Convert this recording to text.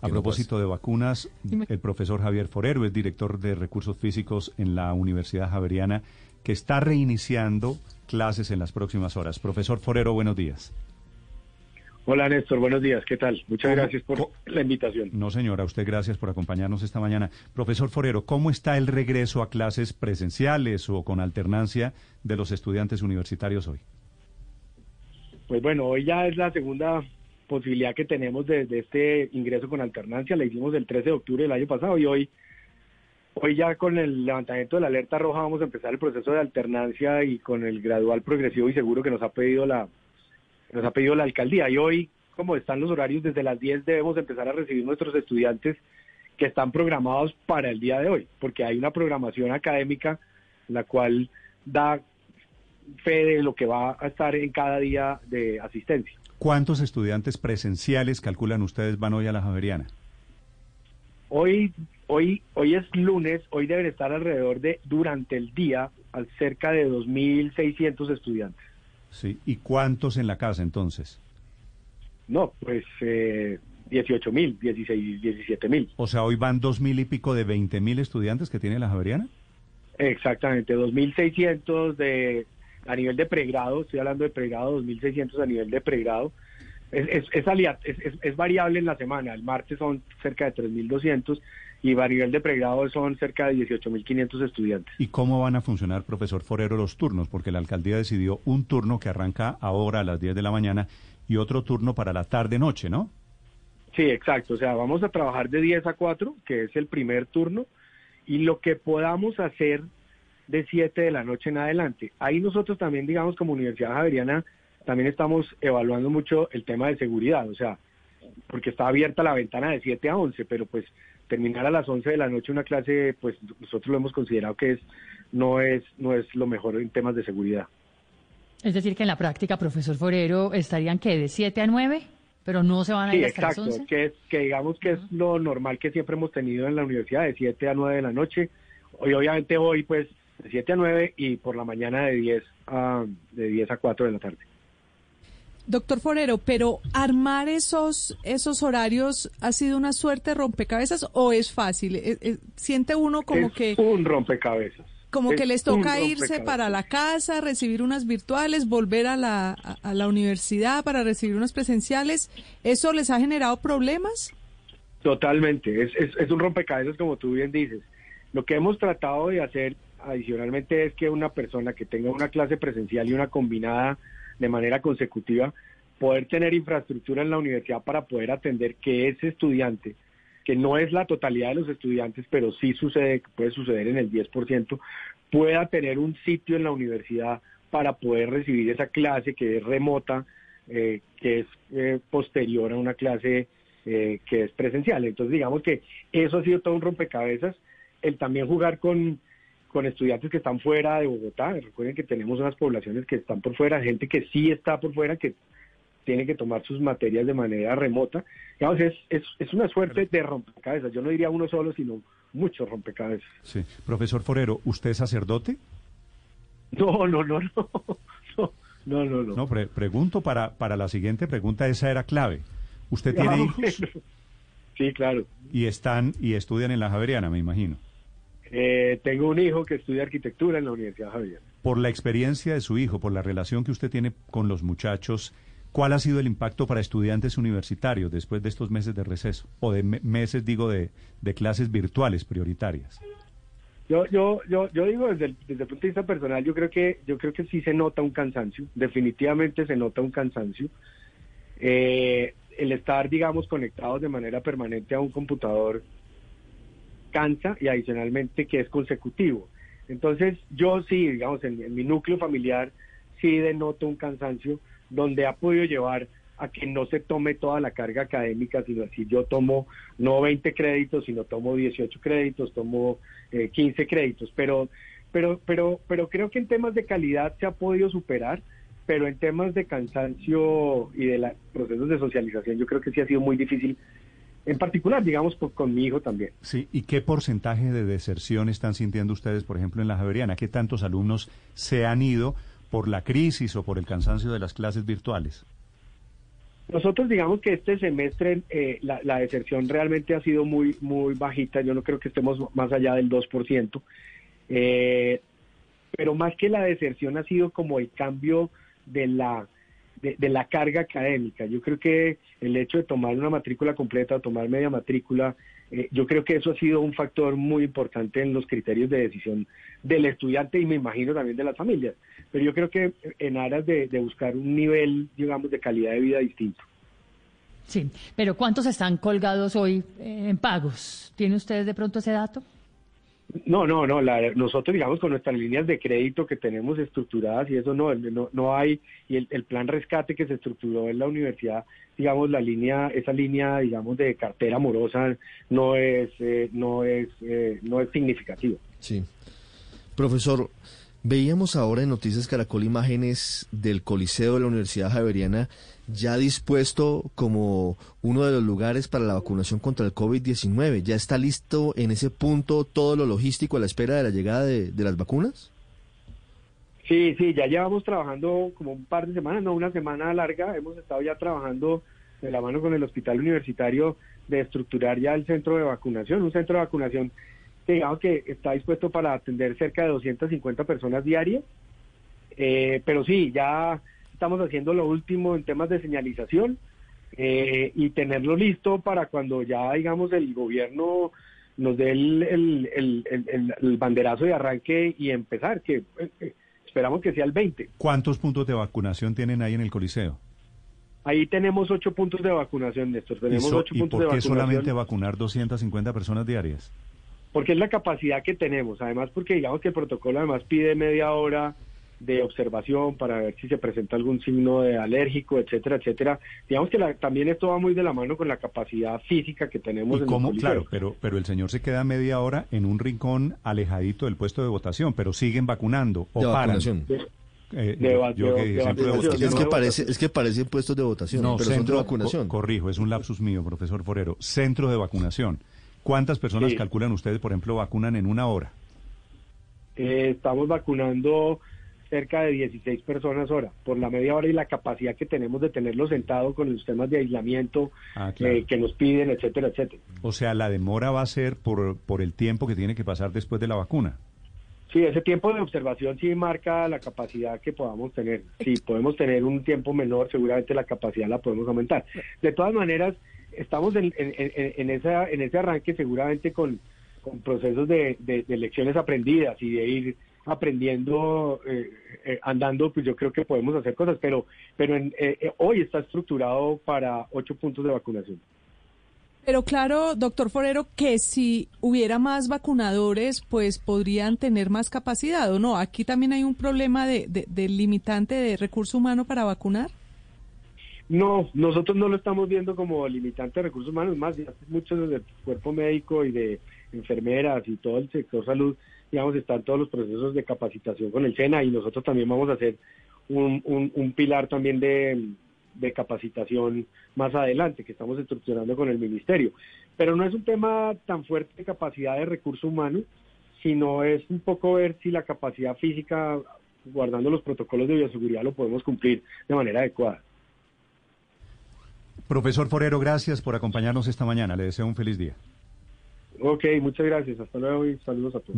A propósito de vacunas, el profesor Javier Forero es director de recursos físicos en la Universidad Javeriana, que está reiniciando clases en las próximas horas. Profesor Forero, buenos días. Hola Néstor, buenos días, ¿qué tal? Muchas gracias por la invitación. No señora, usted gracias por acompañarnos esta mañana. Profesor Forero, ¿cómo está el regreso a clases presenciales o con alternancia de los estudiantes universitarios hoy? Pues bueno, hoy ya es la segunda posibilidad que tenemos de, este ingreso con alternancia. La hicimos el 13 de octubre del año pasado y hoy, hoy ya con el levantamiento de la alerta roja vamos a empezar el proceso de alternancia y con el gradual progresivo y seguro que nos ha pedido la, nos ha pedido la alcaldía. Y hoy, como están los horarios, desde las 10 debemos empezar a recibir nuestros estudiantes que están programados para el día de hoy, porque hay una programación académica la cual da fe de lo que va a estar en cada día de asistencia. ¿Cuántos estudiantes presenciales calculan ustedes van hoy a la Javeriana? Hoy, hoy, hoy es lunes, hoy deben estar alrededor de, durante el día, cerca de 2.600 estudiantes. Sí, ¿y cuántos en la casa entonces? No, pues eh, 18 mil, 16, 17 mil. O sea, hoy van dos mil y pico de 20 mil estudiantes que tiene la Javeriana. Exactamente, 2.600 de a nivel de pregrado, estoy hablando de pregrado, 2.600 a nivel de pregrado. Es, es, es, es, variable en la semana, el martes son cerca de 3.200 y a nivel de pregrado son cerca de 18.500 estudiantes. ¿Y cómo van a funcionar, profesor Forero, los turnos? Porque la alcaldía decidió un turno que arranca ahora a las 10 de la mañana y otro turno para la tarde-noche, ¿no? Sí, exacto. O sea, vamos a trabajar de 10 a 4, que es el primer turno, y lo que podamos hacer de 7 de la noche en adelante. Ahí nosotros también, digamos, como Universidad Javeriana, también estamos evaluando mucho el tema de seguridad, o sea, porque está abierta la ventana de 7 a 11, pero pues terminar a las 11 de la noche una clase, pues nosotros lo hemos considerado que es no es no es lo mejor en temas de seguridad. Es decir, que en la práctica, profesor Forero, estarían que de 7 a 9, pero no se van a ir hasta exacto, las 11. Que, que digamos que es lo normal que siempre hemos tenido en la universidad, de 7 a 9 de la noche. Hoy, obviamente, hoy, pues, de 7 a 9 y por la mañana de 10 a, de 10 a 4 de la tarde. Doctor Forero, pero armar esos, esos horarios ha sido una suerte rompecabezas o es fácil? Eh, eh, ¿Siente uno como que... Un rompecabezas. Como que les toca irse para la casa, recibir unas virtuales, volver a la, a, la universidad para recibir unas presenciales. ¿Eso les ha generado problemas? Totalmente, es, es, es un rompecabezas como tú bien dices. Lo que hemos tratado de hacer adicionalmente es que una persona que tenga una clase presencial y una combinada de manera consecutiva, poder tener infraestructura en la universidad para poder atender que ese estudiante, que no es la totalidad de los estudiantes, pero sí sucede, puede suceder en el 10%, pueda tener un sitio en la universidad para poder recibir esa clase que es remota, eh, que es eh, posterior a una clase eh, que es presencial. Entonces digamos que eso ha sido todo un rompecabezas, el también jugar con con estudiantes que están fuera de Bogotá. Recuerden que tenemos unas poblaciones que están por fuera, gente que sí está por fuera, que tiene que tomar sus materias de manera remota. Digamos, es, es, es una suerte de rompecabezas. Yo no diría uno solo, sino muchos rompecabezas. Sí. Profesor Forero, ¿usted es sacerdote? No, no, no, no. No, no, no. No, pregunto para, para la siguiente pregunta, esa era clave. ¿Usted tiene ah, hijos? Sí, claro. Y están y estudian en la Javeriana, me imagino. Eh, tengo un hijo que estudia arquitectura en la Universidad Javier. Por la experiencia de su hijo, por la relación que usted tiene con los muchachos, ¿cuál ha sido el impacto para estudiantes universitarios después de estos meses de receso? O de meses, digo, de, clases virtuales prioritarias. Yo, yo, yo, yo digo desde el, desde el punto de vista personal, yo creo que, yo creo que sí se nota un cansancio, definitivamente se nota un cansancio. Eh, el estar, digamos, conectados de manera permanente a un computador cansa y adicionalmente que es consecutivo. Entonces yo sí, digamos, en, mi núcleo familiar sí denoto un cansancio donde ha podido llevar a que no se tome toda la carga académica, sino así yo tomo no 20 créditos, sino tomo 18 créditos, tomo 15 eh, créditos, pero, pero, pero, pero creo que en temas de calidad se ha podido superar, pero en temas de cansancio y de los procesos de socialización yo creo que sí ha sido muy difícil en particular, digamos, con mi hijo también. Sí, ¿y qué porcentaje de deserción están sintiendo ustedes, por ejemplo, en la Javeriana? ¿Qué tantos alumnos se han ido por la crisis o por el cansancio de las clases virtuales? Nosotros digamos que este semestre eh, la, deserción realmente ha sido muy muy bajita, yo no creo que estemos más allá del 2%, eh, pero más que la deserción ha sido como el cambio de la de, la carga académica. Yo creo que el hecho de tomar una matrícula completa o tomar media matrícula, eh, yo creo que eso ha sido un factor muy importante en los criterios de decisión del estudiante y me imagino también de las familias. Pero yo creo que en aras de, buscar un nivel, digamos, de calidad de vida distinto. Sí, pero ¿cuántos están colgados hoy eh, en pagos? ¿Tiene usted de pronto ese dato? No, no, no. nosotros, digamos, con nuestras líneas de crédito que tenemos estructuradas y eso no, no, no hay, y el, plan rescate que se estructuró en la universidad, digamos, la línea, esa línea, digamos, de cartera amorosa no es, eh, no es, eh, no es significativo. Sí. Profesor, Veíamos ahora en Noticias Caracol imágenes del Coliseo de la Universidad Javeriana ya dispuesto como uno de los lugares para la vacunación contra el COVID-19. ¿Ya está listo en ese punto todo lo logístico a la espera de la llegada de, las vacunas? Sí, sí, ya llevamos trabajando como un par de semanas, no una semana larga, hemos estado ya trabajando de la mano con el hospital universitario de estructurar ya el centro de vacunación, un centro de vacunación digamos que está dispuesto para atender cerca de 250 personas diarias. Eh, pero sí, ya estamos haciendo lo último en temas de señalización eh, y tenerlo listo para cuando ya, digamos, el gobierno nos dé el, el, banderazo de arranque y empezar, que eh, esperamos que sea el 20. ¿Cuántos puntos de vacunación tienen ahí en el Coliseo? Ahí tenemos ocho puntos de vacunación, Néstor. Tenemos ocho ¿Y puntos por qué de solamente vacunar 250 personas diarias? Porque es la capacidad que tenemos, además porque digamos que el protocolo además pide media hora de observación para ver si se presenta algún signo de alérgico, etcétera, etcétera. Digamos que también esto va muy de la mano con la capacidad física que tenemos. ¿Y cómo? Claro, pero, pero el señor se queda media hora en un rincón alejadito del puesto de votación, pero siguen vacunando o paran. es que parece es que parecen puestos de votación, no, pero centro de vacunación. corrijo, es un lapsus mío, profesor Forero. Centro de vacunación. ¿Cuántas personas calculan ustedes, por ejemplo, vacunan en una hora? Eh, estamos vacunando cerca de 16 personas hora, por la media hora y la capacidad que tenemos de tenerlo sentado con los temas de aislamiento ah, eh, que nos piden, etcétera, etcétera. O sea, la demora va a ser por, por el tiempo que tiene que pasar después de la vacuna. Sí, ese tiempo de observación sí marca la capacidad que podamos tener. Si podemos tener un tiempo menor, seguramente la capacidad la podemos aumentar. De todas maneras, estamos en, en, esa, en ese arranque seguramente con, procesos de, lecciones aprendidas y de ir aprendiendo, eh, eh, andando, pues yo creo que podemos hacer cosas, pero, pero eh, hoy está estructurado para ocho puntos de vacunación. Pero claro, doctor Forero, que si hubiera más vacunadores, pues podrían tener más capacidad, ¿o no? Aquí también hay un problema de, de limitante de recurso humano para vacunar. No, nosotros no lo estamos viendo como limitante de recursos humanos, más muchos del cuerpo médico y de enfermeras y todo el sector salud, digamos, están todos los procesos de capacitación con el SENA y nosotros también vamos a hacer un, pilar también de, de capacitación más adelante, que estamos estructurando con el ministerio. Pero no es un tema tan fuerte de capacidad de recursos humanos, sino es un poco ver si la capacidad física, guardando los protocolos de bioseguridad, lo podemos cumplir de manera adecuada. Profesor Forero, gracias por acompañarnos esta mañana. Le deseo un feliz día. Ok, muchas gracias. Hasta luego y saludos a todos.